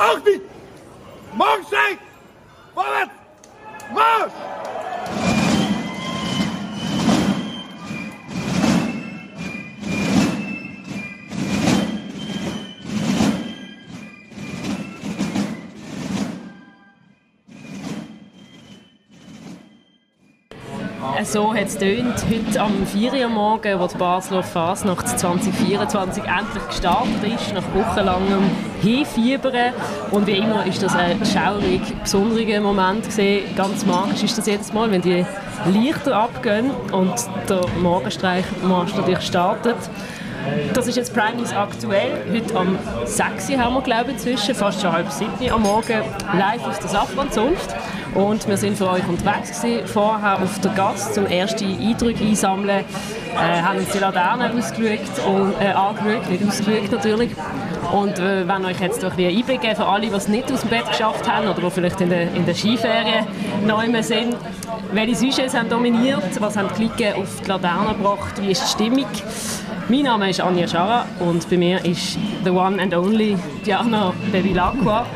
Ook niet. zijn! Van het! Mars! So hat es tönt heute am 4 Uhr morgen, wo die Basler Fasnacht 2024 endlich gestartet ist, nach wochenlangem Hinfiebern. Und wie immer ist das ein schaurig besonderer Moment gewesen. Ganz magisch ist das jedes Mal, wenn die Lichter abgehen und der Morgenstreichmarsch natürlich startet. Das ist jetzt Prime News aktuell. Heute am 6 Uhr haben wir, glaube ich, inzwischen, fast schon halb 7 am Morgen, live aus der Safran-Zunft. Und wir sind für euch unterwegs gewesen, vorher auf der Gast zum ersten Eindruck einsammeln. Äh, haben uns die Laternen ausgeschaut und, äh, angeschaut, nicht ausgeschaut natürlich. Und äh, wenn euch jetzt ein Einblick geben für alle, die es nicht aus dem Bett geschafft haben oder die vielleicht in der, in der Skiferien neu sind, welche Sujets haben dominiert, was haben die Klicken auf die Laternen gebracht, wie ist die Stimmung. Mein Name ist Anja Schara und bei mir ist the one and only Diana Bevilacqua.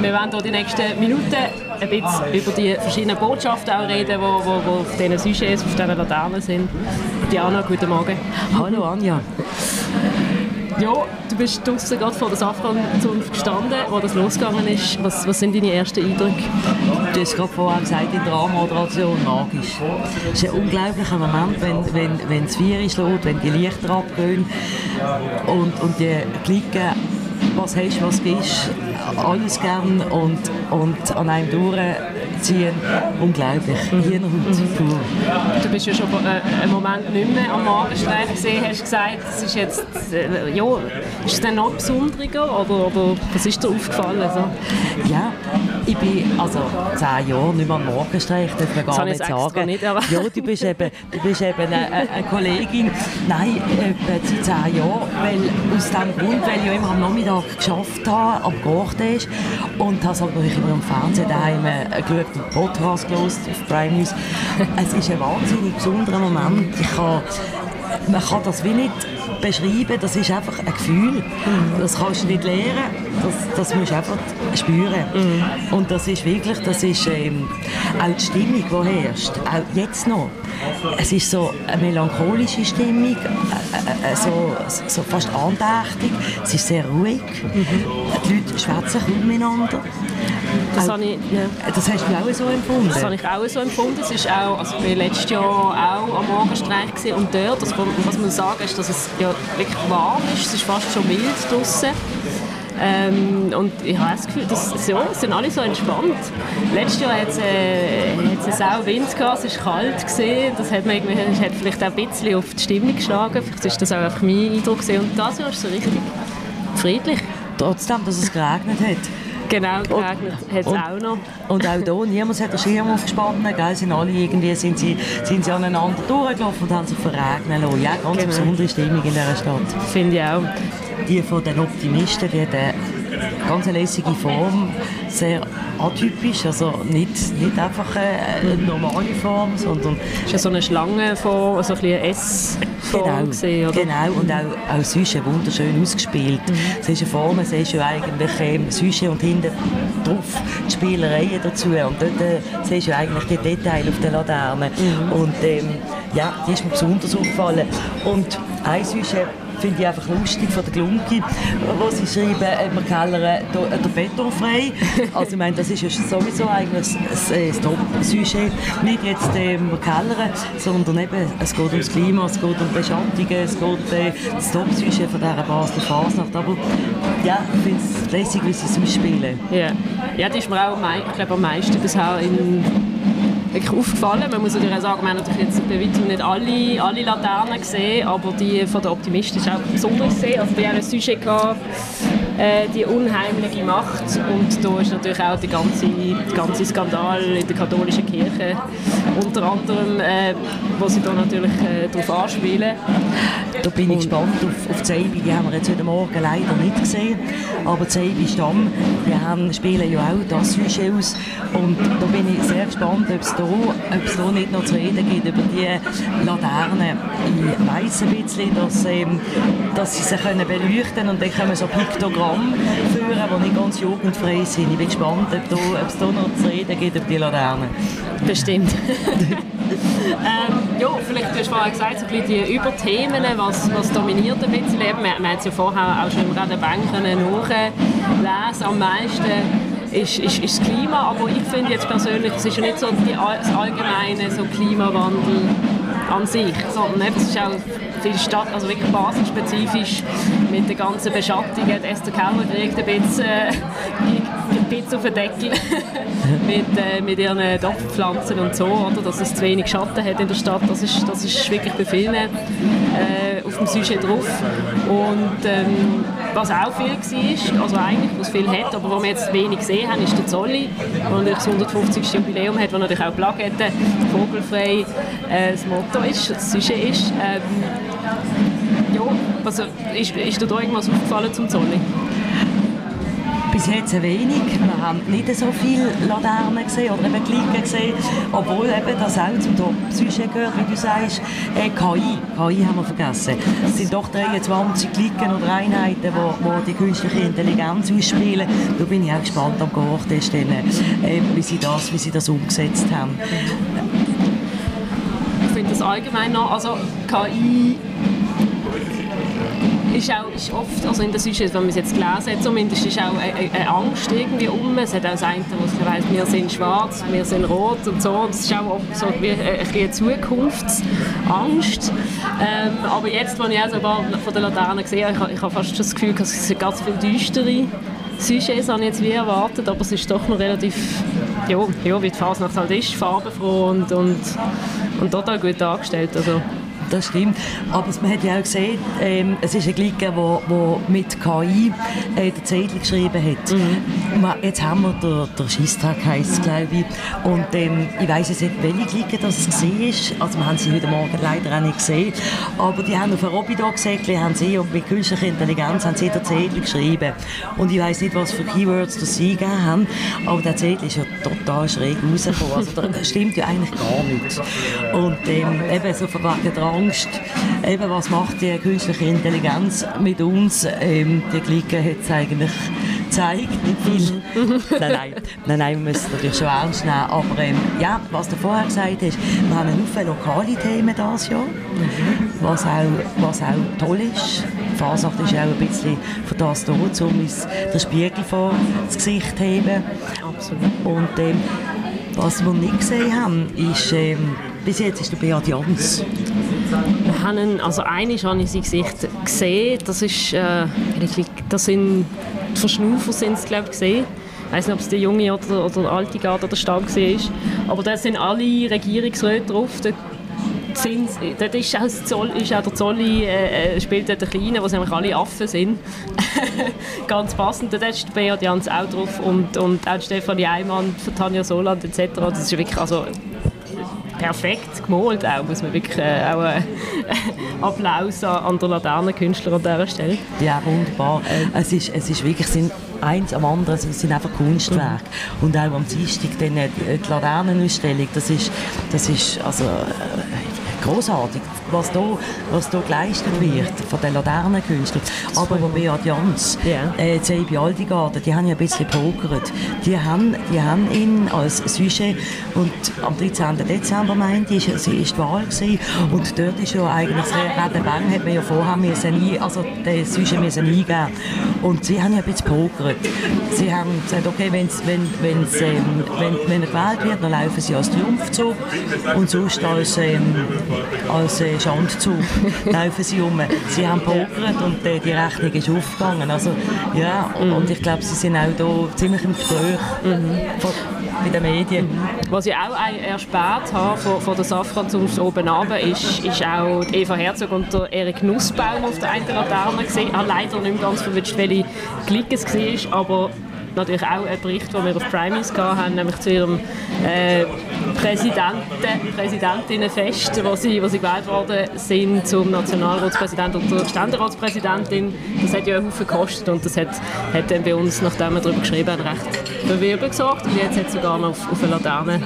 Wir werden hier die nächsten Minuten ein bisschen über die verschiedenen Botschaften auch reden, die wo, wo, wo auf diesen Sujets, auf diesen Laternen sind. Diana, guten Morgen. Hallo Anja. Ja, du bist draußen gerade vor der Safran-Zunft gestanden, wo das losgegangen ist. Was, was sind deine ersten Eindrücke? Du hast gerade vorher gesagt, in der Anmoderation magisch. Es ist ein unglaublicher Moment, wenn, wenn, wenn das Feuer schlägt, wenn die Lichter abgehen und, und die Klicken, was hast, was bist, alles gern und, und an einem durchziehen. Unglaublich. Mhm. Hirnhaut pur. Du bist ja schon äh, einen Moment nicht mehr am Morgenstreich gesehen, hast gesagt, es ist jetzt, äh, ja, ist es dann noch besonderer oder, oder was ist dir aufgefallen? Also? Ja, ich bin also zehn Jahre nicht mehr am Morgenstreich, darf man Das gar nicht sagen. nicht, aber- ja, du bist eben, du bist eben eine, eine Kollegin, nein, etwa seit zehn Jahren, weil aus dem Grund, weil ich ja immer am Nachmittag geschafft habe, am Garten und habe halt natürlich immer am Fernsehen daheim äh, geschaut und Podcast gehört auf Prime News. Es ist ein wahnsinnig besonderer Moment. Ich kann, man kann das wie nicht beschreiben, das ist einfach ein Gefühl. Das kannst du nicht lernen, das, das musst du einfach spüren. Und das ist wirklich, das ist ähm, auch die Stimmung, die herrscht, auch jetzt noch. Es ist so eine melancholische Stimmung, äh, äh, so, so fast andächtig. Es ist sehr ruhig. Die Leute schwätzen kaum miteinander. Das, Auch- habe ich, ja. Das hast du auch so empfunden? das habe ich auch so empfunden. Es ist auch, also ich war letztes Jahr auch am Morgenstreich und dort, also, was man sagen ist, dass es ja wirklich warm ist, es ist fast schon wild draußen. Ähm, und ich habe das Gefühl, dass, es sind alle so entspannt. Letztes Jahr hat es äh, einen sau Wind gehabt, es war kalt. Gewesen. Das hat, man irgendwie, hat vielleicht auch ein bisschen auf die Stimmung geschlagen. Vielleicht ist das auch einfach mein Eindruck. Gewesen. Und das Jahr ist so richtig friedlich. Trotzdem, dass es geregnet hat. Genau, geregnet hat es auch noch. Und auch hier, niemand hat den Schirm aufgespannt, gell? Sind alle irgendwie, sind sie, sind sie aneinander durchgelaufen und haben sich verregnen lassen. Ja, ganz Genau. besondere Stimmung in dieser Stadt. Finde ich auch. Die von den Optimisten, die eine ganz lässige Form, sehr atypisch, also nicht, nicht einfach eine normale Form, sondern Es war so eine Schlange von, so ein bisschen eine S-Form. Genau, oder? genau. und auch, auch sonst wunderschön ausgespielt. Es ist eine Form, es ist ja eigentlich ähm, sonst und hinten drauf die Spielereien dazu und dort äh, siehst du eigentlich die Details auf den Laternen und ähm, ja, die ist mir besonders aufgefallen und ein sonst finde ich einfach lustig von der Glunki, wo sie schreiben, äh, wir kellern da- der Beton frei. Also ich meine, das ist ja sowieso eigentlich das, äh, das Top-Sujet. Nicht jetzt äh, wir kellern, sondern eben, es geht ums Klima, es geht um Beschattungen, es geht äh, das Top-Sujet von dieser Basler Fasnacht. Aber ja, ich finde es lässig, wie sie es ausspielen. Ja. ja, die ist mir auch ich glaube, am meisten bisher in, wirklich aufgefallen. Man muss natürlich sagen, wir haben natürlich jetzt bei weitem nicht alle, alle Laternen gesehen, aber die von den Optimisten ist auch besonders gesehen. Also die haben ein Sujet gehabt, äh, die unheimliche Macht und da ist natürlich auch der ganze, der ganze Skandal in der katholischen Kirche unter anderem, äh, wo sie da natürlich äh, darauf anspielen. Da bin ich gespannt auf, auf die Seibi, die haben wir jetzt heute Morgen leider nicht gesehen. Aber die Seibi Stamm, die haben, spielen ja auch das Sujet aus. Und da bin ich sehr gespannt, ob es da, da nicht noch zu reden gibt über die Laternen. Ich weiss ein bisschen, dass, ähm, dass sie sie können beleuchten und dann kommen so Piktogramme Programm führen, die nicht ganz jugendfrei sind. Ich bin gespannt, ob, es da noch zu reden gibt über die Laterne. Bestimmt. ähm, ja, vielleicht, du hast vorhin gesagt, so ein bisschen die Überthemen, was, was dominiert ein bisschen Leben. Wir, wir haben es ja vorher auch schon im Radenbank nachlesen, am meisten ist, ist, ist das Klima, aber ich finde jetzt persönlich, es ist ja nicht so die, das allgemeine so Klimawandel an sich, sondern es ist auch viel Stadt, also wirklich basisspezifisch mit den ganzen Beschattungen. Der Esther Keller kriegt ein bisschen, äh, ein bisschen auf den Deckel mit, äh, mit ihren Topfpflanzen und so, oder? dass es zu wenig Schatten hat in der Stadt. Das ist, das ist wirklich bei vielen äh, auf dem Sujet drauf. Und ähm, was auch viel war, also eigentlich, was viel hat, aber was wir jetzt wenig gesehen haben, ist der Zolli, der natürlich das 150. Jubiläum hat, wo natürlich auch Plakette vogelfrei äh, das Motto ist, das Sujet ist. Ähm, ja, also ist, ist dir da irgendwas aufgefallen zum Zolli? Bis jetzt wenig. Wir haben nicht so viele Laternen gesehen oder eben Glicken gesehen, obwohl eben das auch zum Top-Sujet gehört, wie du sagst. Äh, KI, KI haben wir vergessen. Es sind doch 23 Glicken oder Einheiten, die wo, wo die künstliche Intelligenz ausspielen. Da bin ich auch gespannt am Gehochtest, äh, wie, sie das, wie sie das umgesetzt haben. Ich finde das allgemein noch, also KI ist auch ist oft, also in der Sujets, wenn man es jetzt gelesen hat, zumindest ist auch eine, eine Angst irgendwie um. Es hat auch das eine, wo weiss, wir sind schwarz, wir sind rot und so. Und es ist auch oft so wie eine Zukunftsangst. Ähm, aber jetzt, als ich auch so ein paar von den Laternen gesehen habe, ich, ich habe fast das Gefühl, dass es ganz viel düstere Sujets habe ich jetzt wie erwartet, aber es ist doch noch relativ, ja, ja wie die Fasnacht halt ist, farbenfroh und, und, und total gut dargestellt. Also das stimmt. Aber man hat ja auch gesehen, ähm, es ist ein Glicker, der mit KI äh, den Zettel geschrieben hat. Mhm. Jetzt haben wir den, den Schießtag, heisst glaube ich. Und ähm, ich weiss jetzt nicht, welche Glicker das war. Also wir haben sie heute Morgen leider auch nicht gesehen. Aber die haben auf ein Robido gesagt, haben sie und mit künstlicher Intelligenz haben sie den Zettel geschrieben. Und ich weiss nicht, was für Keywords das sie gegeben haben. Aber der Zettel ist ja total schräg rausgekommen. Also das stimmt ja eigentlich gar nicht. Und ähm, eben so von wegen Angst, eben, was macht die künstliche Intelligenz mit uns? Ähm, die Glicke hat es eigentlich gezeigt, nicht viel. nein, nein, nein, nein, wir müssen natürlich schon ernst nehmen. Aber ähm, ja, was du vorher gesagt hast, wir haben viele lokale Themen dieses Jahr, was auch, was auch toll ist. Fasnacht ist auch ein bisschen von das da, um uns den Spiegel vor das Gesicht zu heben. Absolut. Und ähm, was wir nicht gesehen haben, ist, ähm, bis jetzt ist der Beat Jans. Wir haben, also eine habe ich sein Gesicht gesehen, das ist, äh, das sind die Verschnaufer sind es, glaube ich, gesehen. Ich weiß nicht, ob es der junge oder, oder der alte Garde oder Stamm war. Aber da sind alle Regierungsräte drauf. Dort, sind, dort ist auch, Zoll, ist auch der Zolli, äh, äh spielt dort der Kleine, wo nämlich alle Affen sind. Ganz passend. Dort ist Beat Jans auch drauf und, und auch Stefanie Eimann, Tanja Soland etc. Das ist wirklich, also perfekt gemalt auch, muss man wirklich äh, auch äh, Applaus an der Laternenkünstler an dieser Stelle. Ja, wunderbar. Es ist, es ist wirklich, sind eins am anderen, es sind einfach Kunstwerke. Mhm. Und auch am Dienstag dann äh, die Laternenausstellung, das ist, das ist also, äh, großartig was da, was da geleistet wird von den Laternenkünstlern. Aber wo Beat Jans, yeah. äh, Zeibi Aldigarden, die haben ja ein bisschen pokert. Die haben, die haben ihn als Sujet und am 13. Dezember meinte ich, sie ist die Wahl gewesen. und dort ist ja eigentlich das Redenbang hat man ja vorher müssen nie, also den Sujet müssen eingeben. Und sie haben ja ein bisschen pokert. Sie haben gesagt, okay, wenn's, wenn, wenn's, ähm, wenn, wenn er gewählt wird, dann laufen sie als Triumphzug und sonst als, ähm, als äh, Schandzug laufen sie um. Sie haben pokert und äh, die Rechnung ist aufgegangen. Also, ja, mhm. und ich glaube, sie sind auch da ziemlich im Gespräch mhm. von, bei den Medien. Mhm. Was ich auch erspart habe von, von der Safranzunft oben runter, ist, ist auch Eva Herzog und der Erik Nussbaum auf der einen Laterne gesehen. Ich habe leider nicht ganz verwünscht, welche Klick es war, aber natürlich auch einen Bericht, den wir auf Primis haben, nämlich zu ihrem äh, Präsidenten, Präsidentinnenfest, wo sie, wo sie gewählt worden sind zum Nationalratspräsidenten und der Ständeratspräsidentin. Das hat ja einen Haufen gekostet und das hat, hat dann bei uns, nachdem wir darüber geschrieben haben, recht für Wirbel gesorgt. Und jetzt hat es sogar noch auf, auf eine Laterne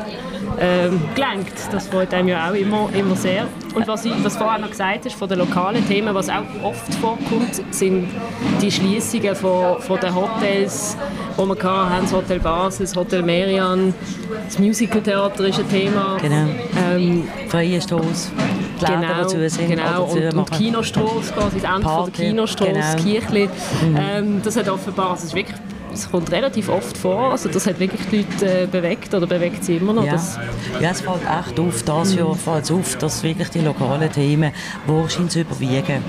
ähm, gelenkt. Das freut einem ja auch immer, immer sehr. Und was, ich, was vorher noch gesagt hast, von den lokalen Themen, was auch oft vorkommt, sind die Schließungen von, von den Hotels, die wir hatten, das Hotel Basel, das Hotel Merian, das Musicaltheater ist ein Thema. Genau. Ähm, Freie. Die Läden, Genau, sind genau. Und, und. Kinostrasse, quasi das Ende von Party, der Kinostrasse, genau. das Kirchli. Ähm, das hat offenbar, es, ist wirklich, es kommt relativ oft vor, also das hat wirklich die Leute äh, bewegt oder bewegt sie immer noch. Ja. Ja, es fällt echt auf, das Jahr fällt es auf, dass wirklich die lokalen Themen wahrscheinlich überwiegen.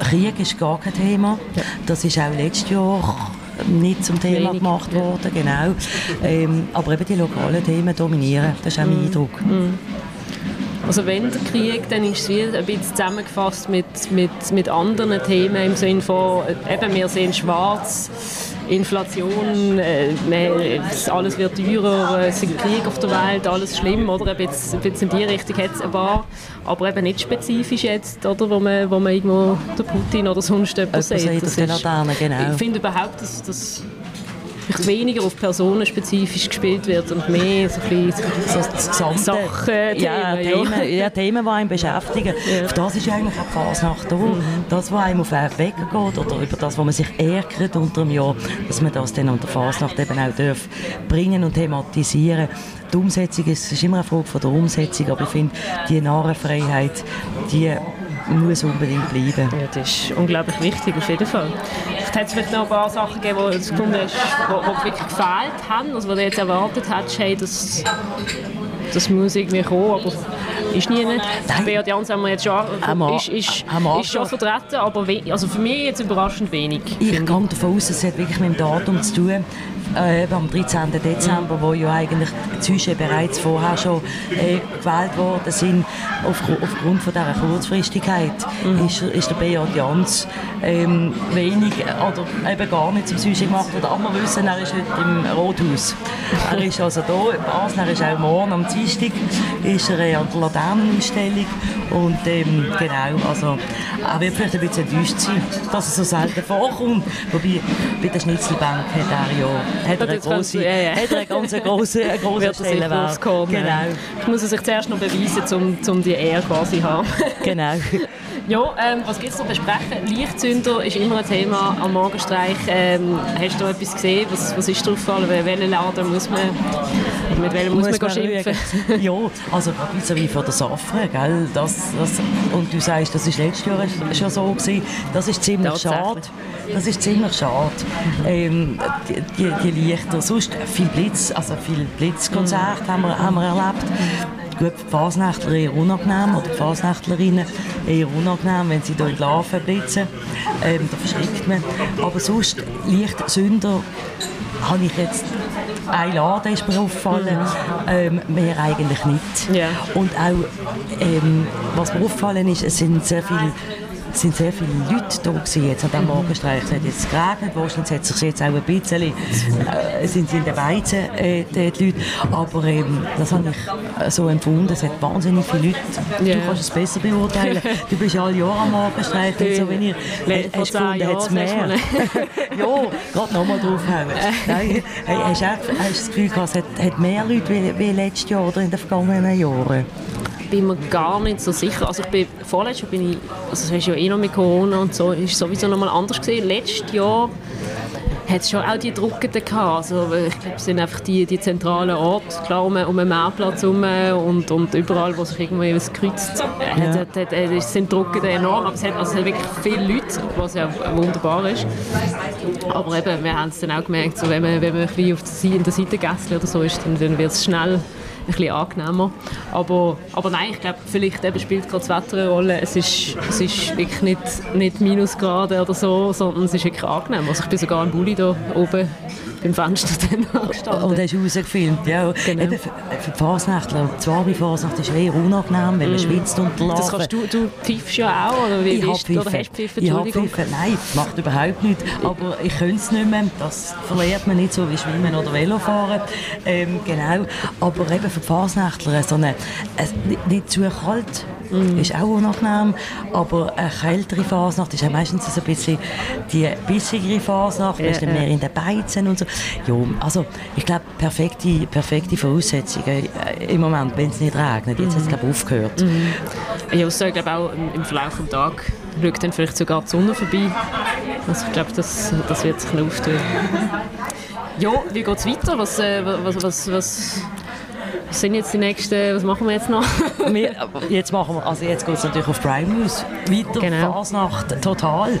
Krieg ist gar kein Thema. Das ist auch letztes Jahr nicht zum Thema Wenig, gemacht ja. worden, genau. Ähm, aber eben die lokalen Themen dominieren, das ist auch mein Eindruck. also wenn der Krieg, dann ist es wie ein bisschen zusammengefasst mit, mit, mit anderen Themen im Sinne von, äh, eben wir sehen schwarz, Inflation, äh, alles wird teurer, es ist Krieg auf der Welt, alles schlimm, oder? Ein bisschen, ein bisschen in die Richtung hat es ein paar, aber eben nicht spezifisch jetzt, oder? Wo man, wo man irgendwo den Putin oder sonst jemanden Jemand sieht den Laternen, genau. Ich finde überhaupt, dass das vielleicht weniger auf Personen spezifisch gespielt wird und mehr so ein bisschen So das gesamte, Sachen, ja, Themen, ja. Themen, ja, Themen, die einen beschäftigen. Auf das ist eigentlich auch die Fasnacht da. Das, was einem auf den Weg geht oder über das, wo man sich ärgert unter dem Jahr, dass man das dann unter Fasnacht eben auch darf bringen und thematisieren. Die Umsetzung ist, ist immer eine Frage von der Umsetzung, aber ich finde, die Narrenfreiheit, die muss unbedingt bleiben. Ja, das ist unglaublich wichtig, auf jeden Fall. Vielleicht hat es vielleicht noch ein paar Sachen gegeben, die du gefunden hast, die, wirklich gefehlt haben, also wo du jetzt erwartet hättest, hey, das, das muss irgendwie kommen, aber ist nie nicht. Beat Jans haben wir jetzt schon, wir- ist, ist, wir ist schon vertreten, aber also für mich jetzt überraschend wenig. Ich gehe davon aus, es hat wirklich mit dem Datum zu tun. Äh, am 13. Dezember, wo ja eigentlich die Züge bereits vorher schon äh, gewählt worden sind, aufgr aufgrund von dieser Kurzfristigkeit, ist, ist der Beat Jans ähm, wenig oder eben gar nicht zum Sujet gemacht. Aber wir wissen, er ist heute im Rothaus. Er ist also da in Basel, er ist auch morgen am Dienstag ist er äh, an der Laternenausstellung und ähm, genau, also er wird vielleicht ein bisschen enttäuscht sein, dass es so selten vorkommt. Wobei, bei der Schnitzelbank hat er ja hat er eine kannst du- ja, ja. Hat er einen ganz Wird er sich Stellenwert. Genau, Ich muss es sich zuerst noch beweisen, um, um die Ehre quasi zu haben. genau. Ja, ähm, was gibt es zu besprechen? Lichtzünder ist immer ein Thema am Morgenstreich. Ähm, hast du etwas gesehen? Was, was ist dir aufgefallen? Wel- Welchen Laden muss man, mit welchem muss, man, gehen schimpfen? ja, also gerade so wie von der Safra, gell? Das, das, und du sagst, das ist letztes Jahr schon so gewesen. Das ist ziemlich schade. Das ist ziemlich schade. Ähm, die, die, die Lichter, sonst viel Blitz, also viel Blitzkonzerte haben, wir, haben wir erlebt. Gut, die Fasnächtler eher unangenehm, oder die Fasnächtlerinnen eher unangenehm, wenn sie in die Larven blitzen. Ähm, da verschreckt man. Aber sonst, Lichtsünder habe ich jetzt ein Laden ist mir aufgefallen, ähm, mehr eigentlich nicht. Ja. Und auch, ähm, was mir aufgefallen ist, es sind sehr viele es sind sehr viele Leute da gewesen, jetzt an diesem Morgenstreich. Es hat jetzt geregnet, wahrscheinlich hat sich jetzt auch ein bisschen, äh, sind sie in den Weizen, äh, die, die Leute. Aber ähm, das habe ich äh, so empfunden, es hat wahnsinnig viele Leute. Ja. Du kannst es besser beurteilen. Du bist ja alle Jahre am Morgenstreich und so, wenn ihr äh, hast gefunden, hat es mehr. ja, gerade nochmal draufhauen. Nein, hast du das Gefühl gehabt, es hat, hat mehr Leute wie, wie letztes Jahr oder in den vergangenen Jahren? Bin mir gar nicht so sicher. Also ich bin, vorletztes Jahr bin ich, also es ist ja eh noch mit Corona und so, ist sowieso noch mal anders gesehen. Letztes Jahr hat es schon auch die Druckenden gehabt. Also ich glaube, es sind einfach die, die zentralen Orte, klar um, um den Meerplatz herum und, und überall, wo sich irgendwie was kreuzt, äh, hat, hat, hat, hat, sind Druckende enorm. Aber es hat, also es hat wirklich viele Leute, was ja wunderbar ist. Aber eben, wir haben es dann auch gemerkt, so, wenn man, wenn man ein bisschen auf der, Seite- in der Seitengässle oder so ist, dann, dann wird es schnell ein bisschen angenehmer. Aber, aber nein, ich glaube, vielleicht eben spielt gerade das Wetter eine Rolle. Es ist, es ist wirklich nicht, nicht Minusgrade oder so, sondern es ist wirklich angenehm. Also ich bin sogar im Bulli da oben beim Fenster dann angestanden. Und hast rausgefilmt, ja. Genau. Eben für, für die Fasnächtler, die zware Fasnacht ist eher unangenehm, weil man schwitzt unter Mhm. das kannst du, du pfeifst ja auch, oder wie Ich habe bist? Oder hast pfiffen, Ich habe pfiffen. Nein, macht überhaupt nichts. Aber ich könnte es nicht mehr. Das verliert man nicht so wie Schwimmen oder Velofahren. Ähm, genau. Aber eben für die Fasnächtler so eine, nicht, nicht zu kalt mm. ist auch unangenehm, aber eine kältere Fasnacht ist ja meistens so ein bisschen die bissigere Fasnacht, ja, ja. mehr in den Beizen und so. Ja, also ich glaube, perfekte, perfekte Voraussetzungen äh, im Moment, wenn es nicht regnet. Jetzt mm. hat es, glaube ich, aufgehört. Mm. Ja, also, ich glaube auch im Verlauf des Tages schaut dann vielleicht sogar die Sonne vorbei. Also ich glaube, das, das wird sich noch auftun. Ja, wie geht es weiter? Was, äh, was, was, was, was sind jetzt die nächsten, was machen wir jetzt noch? wir, jetzt machen wir, also jetzt geht es natürlich auf Prime News. Weiter, genau. Fasnacht, total.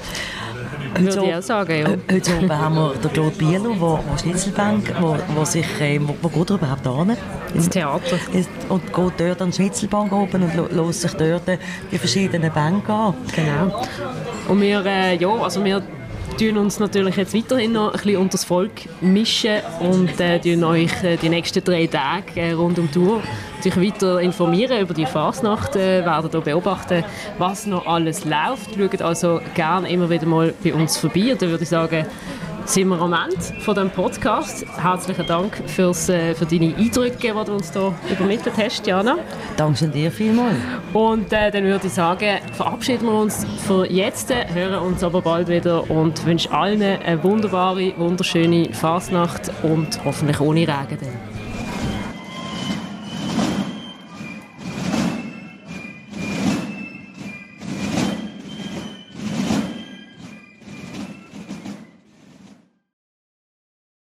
Würde so, ich auch sagen, ja. Heute Abend haben wir den Claude Bieler, wo, wo Schnitzelbank, wo, wo sich, äh, wo, wo geht er überhaupt hin? Ins Theater. Und geht dort an die Schnitzelbank oben und lässt sich dort die verschiedenen Bänke an. Genau. Und wir, äh, ja, also wir tun uns natürlich jetzt weiterhin noch ein bisschen unter das Volk mischen und äh, euch äh, die nächsten drei Tage äh, rund um die Tour natürlich weiter informieren über die Fasnacht, äh, werden hier beobachten, was noch alles läuft. Schaut also gerne immer wieder mal bei uns vorbei. Da würde ich sagen, sind wir am Ende von diesem Podcast. Herzlichen Dank fürs, äh, für deine Eindrücke, die du uns hier übermittelt hast, Jana. Danke dir vielmals. Und äh, dann würde ich sagen, verabschieden wir uns für jetzt, hören uns aber bald wieder und wünschen allen eine wunderbare, wunderschöne Fasnacht und hoffentlich ohne Regen. Dann.